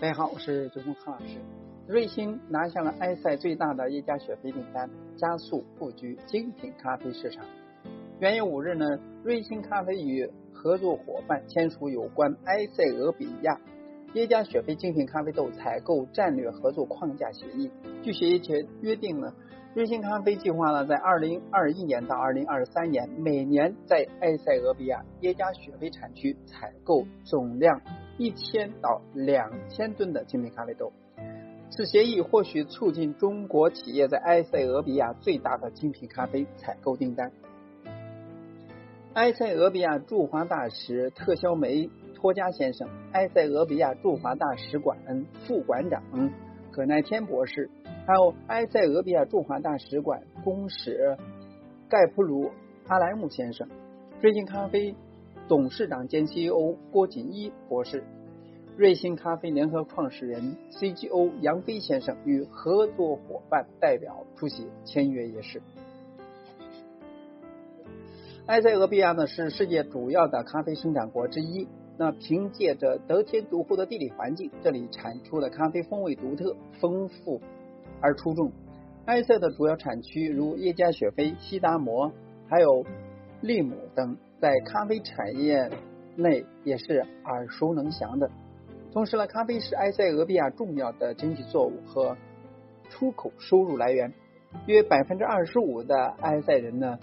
大家好，我是周峰康老师。瑞幸拿下了埃塞最大的耶加雪菲订单，加速布局精品咖啡市场。元月五日呢，瑞幸咖啡与合作伙伴签署有关埃塞俄比亚耶加雪菲精品咖啡豆采购战略合作框架协议。据协议约约定呢，瑞幸咖啡计划呢在二零二一年到二零二三年，每年在埃塞俄比亚耶加雪菲产区采购总量。一千到两千吨的精品咖啡豆，此协议或许促进中国企业在埃塞俄比亚最大的精品咖啡采购订单。埃塞俄比亚驻华大使特肖梅托加先生、埃塞俄比亚驻华大使馆副馆长葛奈天博士，还有埃塞俄比亚驻华大使馆公使盖普鲁阿莱姆先生，瑞幸咖啡。董事长兼 CEO 郭锦一博士，瑞幸咖啡联合创始人 CGO 杨飞先生与合作伙伴代表出席签约仪式。埃塞俄比亚呢是世界主要的咖啡生产国之一，那凭借着得天独厚的地理环境，这里产出的咖啡风味独特、丰富而出众。埃塞的主要产区如耶加雪菲、西达摩，还有利姆等。在咖啡产业内也是耳熟能详的。同时呢，咖啡是埃塞俄比亚重要的经济作物和出口收入来源。约百分之二十五的埃塞人呢，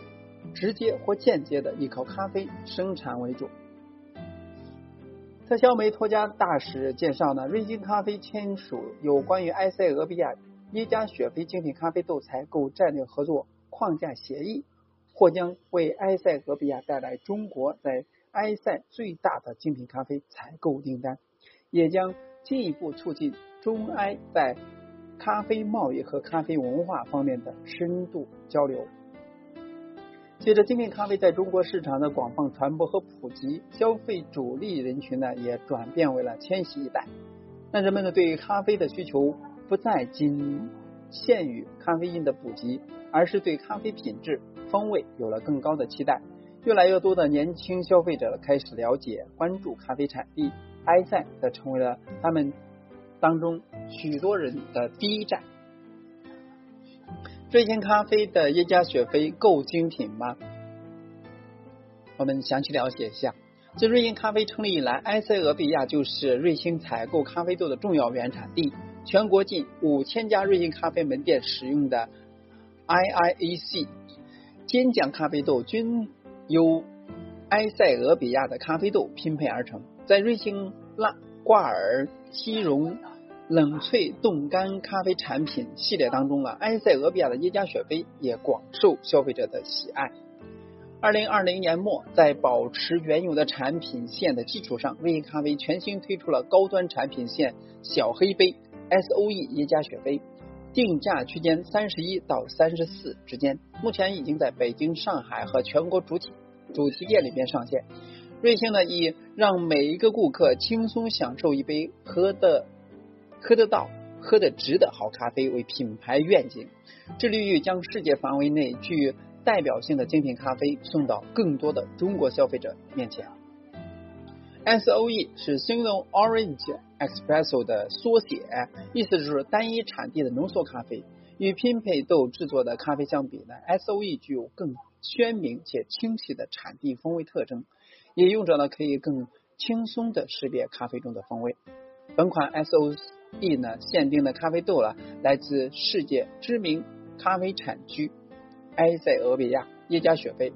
直接或间接的依靠咖啡生产为主。特肖梅托加大使介绍呢，瑞金咖啡签署有关于埃塞俄比亚耶加雪菲精品咖啡豆采购战略合作框架协议。或将为埃塞俄比亚带来中国在埃塞最大的精品咖啡采购订单，也将进一步促进中埃在咖啡贸易和咖啡文化方面的深度交流。随着精品咖啡在中国市场的广泛传播和普及，消费主力人群呢也转变为了千禧一代。那人们呢对于咖啡的需求不再仅限于咖啡因的普及，而是对咖啡品质。风味有了更高的期待，越来越多的年轻消费者开始了解、关注咖啡产地，埃塞则成为了他们当中许多人的第一站。瑞幸咖啡的耶加雪菲够精品吗？我们详细了解一下。自瑞幸咖啡成立以来，埃塞俄比亚就是瑞幸采购咖啡豆的重要原产地，全国近五千家瑞幸咖啡门店使用的 IIAC。尖浆咖啡豆均由埃塞俄比亚的咖啡豆拼配而成。在瑞幸拉挂耳吸溶冷萃冻干咖啡产品系列当中呢，埃塞俄比亚的耶加雪菲也广受消费者的喜爱。二零二零年末，在保持原有的产品线的基础上，瑞幸咖啡全新推出了高端产品线小黑杯 S O E 耶加雪菲。定价区间三十一到三十四之间，目前已经在北京、上海和全国主体主题店里边上线。瑞幸呢，以让每一个顾客轻松享受一杯喝的喝得到、喝得值的好咖啡为品牌愿景，致力于将世界范围内具代表性的精品咖啡送到更多的中国消费者面前。S O E 是 Single Orange Espresso 的缩写，意思就是单一产地的浓缩咖啡。与拼配豆制作的咖啡相比呢，S O E 具有更鲜明且清晰的产地风味特征，饮用者呢可以更轻松的识别咖啡中的风味。本款 S O E 呢限定的咖啡豆了，来自世界知名咖啡产区埃塞俄比亚耶加雪菲。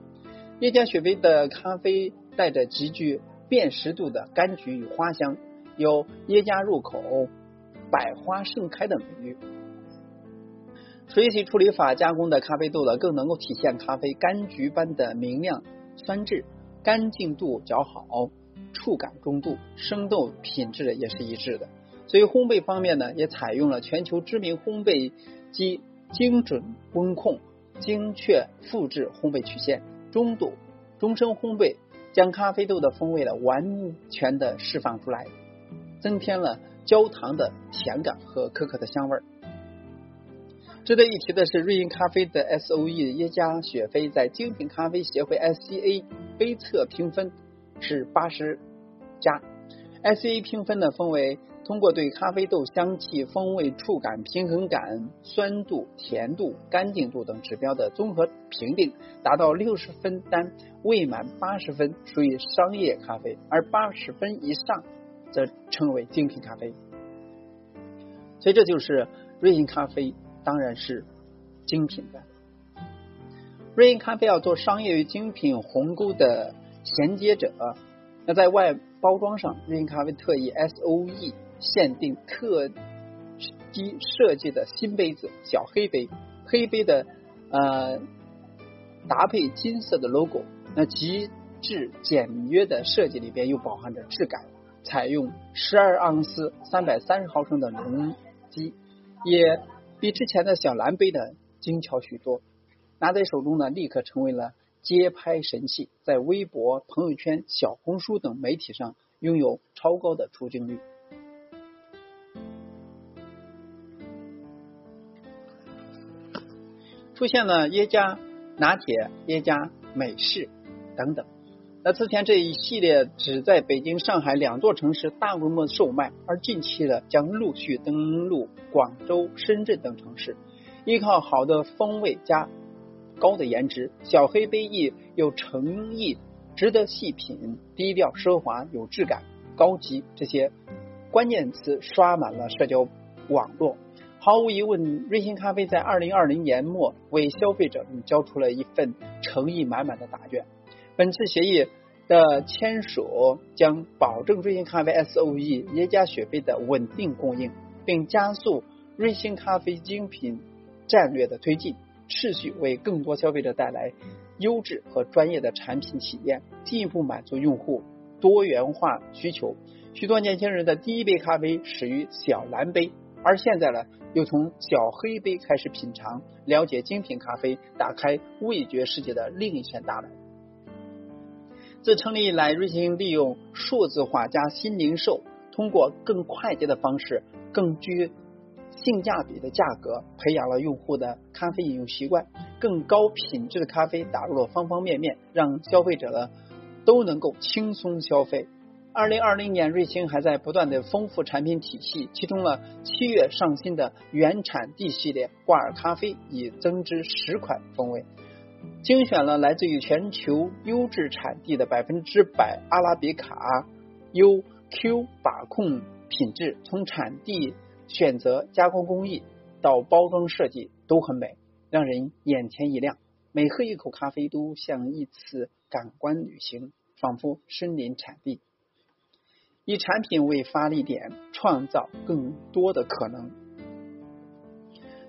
耶加雪菲的咖啡带着极具辨识度的柑橘与花香，有耶加入口、百花盛开的美誉。水洗处理法加工的咖啡豆呢，更能够体现咖啡柑橘般的明亮、酸质，干净度较好，触感中度，生豆品质也是一致的。所以烘焙方面呢，也采用了全球知名烘焙机精准温控、精确复制烘焙曲线、中度、终身烘焙。将咖啡豆的风味呢完全的释放出来，增添了焦糖的甜感和可可的香味儿。值得一提的是，瑞银咖啡的 S O E 耶加雪菲在精品咖啡协会 S C A 杯测评分是八十加，S A 评分呢分为通过对咖啡豆香气、风味、触感、平衡感、酸度、甜度、干净度等指标的综合评定，达到六十分单未满八十分属于商业咖啡，而八十分以上则称为精品咖啡。所以这就是瑞幸咖啡，当然是精品的。瑞幸咖啡要做商业与精品鸿沟的衔接者，那在外包装上，瑞幸咖啡特意 S O E 限定特机设计的新杯子小黑杯，黑杯的呃搭配金色的 logo，那极致简约的设计里边又饱含着质感，采用十二盎司三百三十毫升的容。积也比之前的小蓝杯的精巧许多，拿在手中呢，立刻成为了街拍神器，在微博、朋友圈、小红书等媒体上拥有超高的出镜率。出现了耶加拿铁、耶加美式等等。那之前这一系列只在北京、上海两座城市大规模售卖，而近期的将陆续登陆广州、深圳等城市。依靠好的风味加高的颜值，小黑杯亦有诚意，值得细品，低调奢华有质感，高级这些关键词刷满了社交网络。毫无疑问，瑞幸咖啡在二零二零年末为消费者们交出了一份诚意满满的答卷。本次协议的签署将保证瑞幸咖啡 S O E 耶加雪菲的稳定供应，并加速瑞幸咖啡精品战略的推进，持续为更多消费者带来优质和专业的产品体验，进一步满足用户多元化需求。许多年轻人的第一杯咖啡始于小蓝杯，而现在呢，又从小黑杯开始品尝，了解精品咖啡，打开味觉世界的另一扇大门。自成立以来，瑞幸利用数字化加新零售，通过更快捷的方式、更具性价比的价格，培养了用户的咖啡饮用习惯，更高品质的咖啡打入了方方面面，让消费者呢都能够轻松消费。二零二零年，瑞幸还在不断的丰富产品体系，其中呢，七月上新的原产地系列挂耳咖啡已增至十款风味。精选了来自于全球优质产地的百分之百阿拉比卡，优 Q 把控品质，从产地选择、加工工艺到包装设计都很美，让人眼前一亮。每喝一口咖啡都像一次感官旅行，仿佛身临产地。以产品为发力点，创造更多的可能。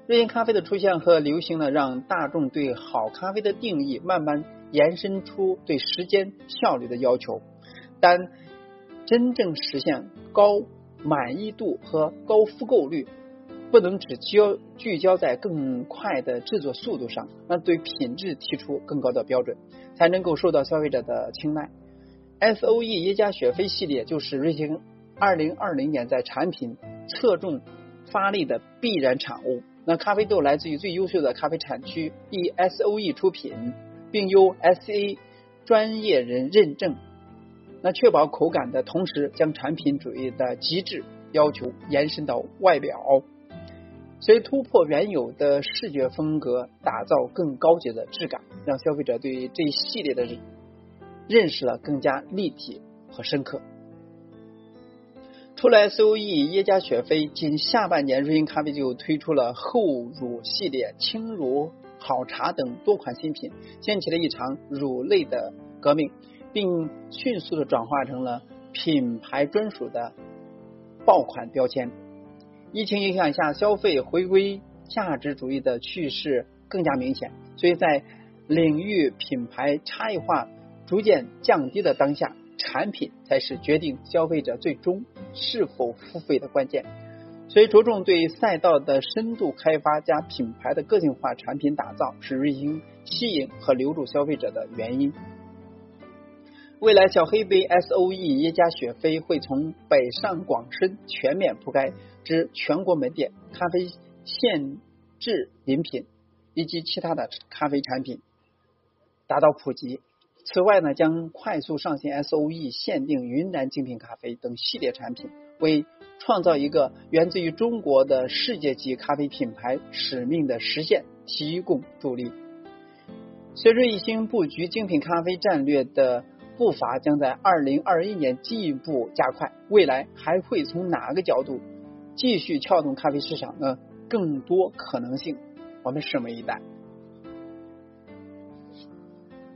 瑞幸咖啡的出现和流行呢，让大众对好咖啡的定义慢慢延伸出对时间效率的要求。但真正实现高满意度和高复购率，不能只焦聚焦在更快的制作速度上，那对品质提出更高的标准，才能够受到消费者的青睐。S O E 耶加雪菲系列就是瑞幸二零二零年在产品侧重发力的必然产物。那咖啡豆来自于最优秀的咖啡产区，以 S O E 出品，并由 S A 专业人认证。那确保口感的同时，将产品主义的极致要求延伸到外表，所以突破原有的视觉风格，打造更高级的质感，让消费者对这一系列的认识了更加立体和深刻。除了 S O E 耶加雪菲，仅下半年瑞幸咖啡就推出了厚乳系列、轻乳好茶等多款新品，掀起了一场乳类的革命，并迅速的转化成了品牌专属的爆款标签。疫情影响下，消费回归价值主义的趋势更加明显，所以在领域品牌差异化逐渐降低的当下。产品才是决定消费者最终是否付费的关键，所以着重对赛道的深度开发加品牌的个性化产品打造，是瑞幸吸引和留住消费者的原因。未来小黑杯 S O E 耶加雪菲会从北上广深全面铺开至全国门店，咖啡现制饮品以及其他的咖啡产品达到普及。此外呢，将快速上线 S O E 限定云南精品咖啡等系列产品，为创造一个源自于中国的世界级咖啡品牌使命的实现提供助力。随着一星布局精品咖啡战略的步伐将在二零二一年进一步加快，未来还会从哪个角度继续撬动咖啡市场呢？更多可能性，我们拭目以待。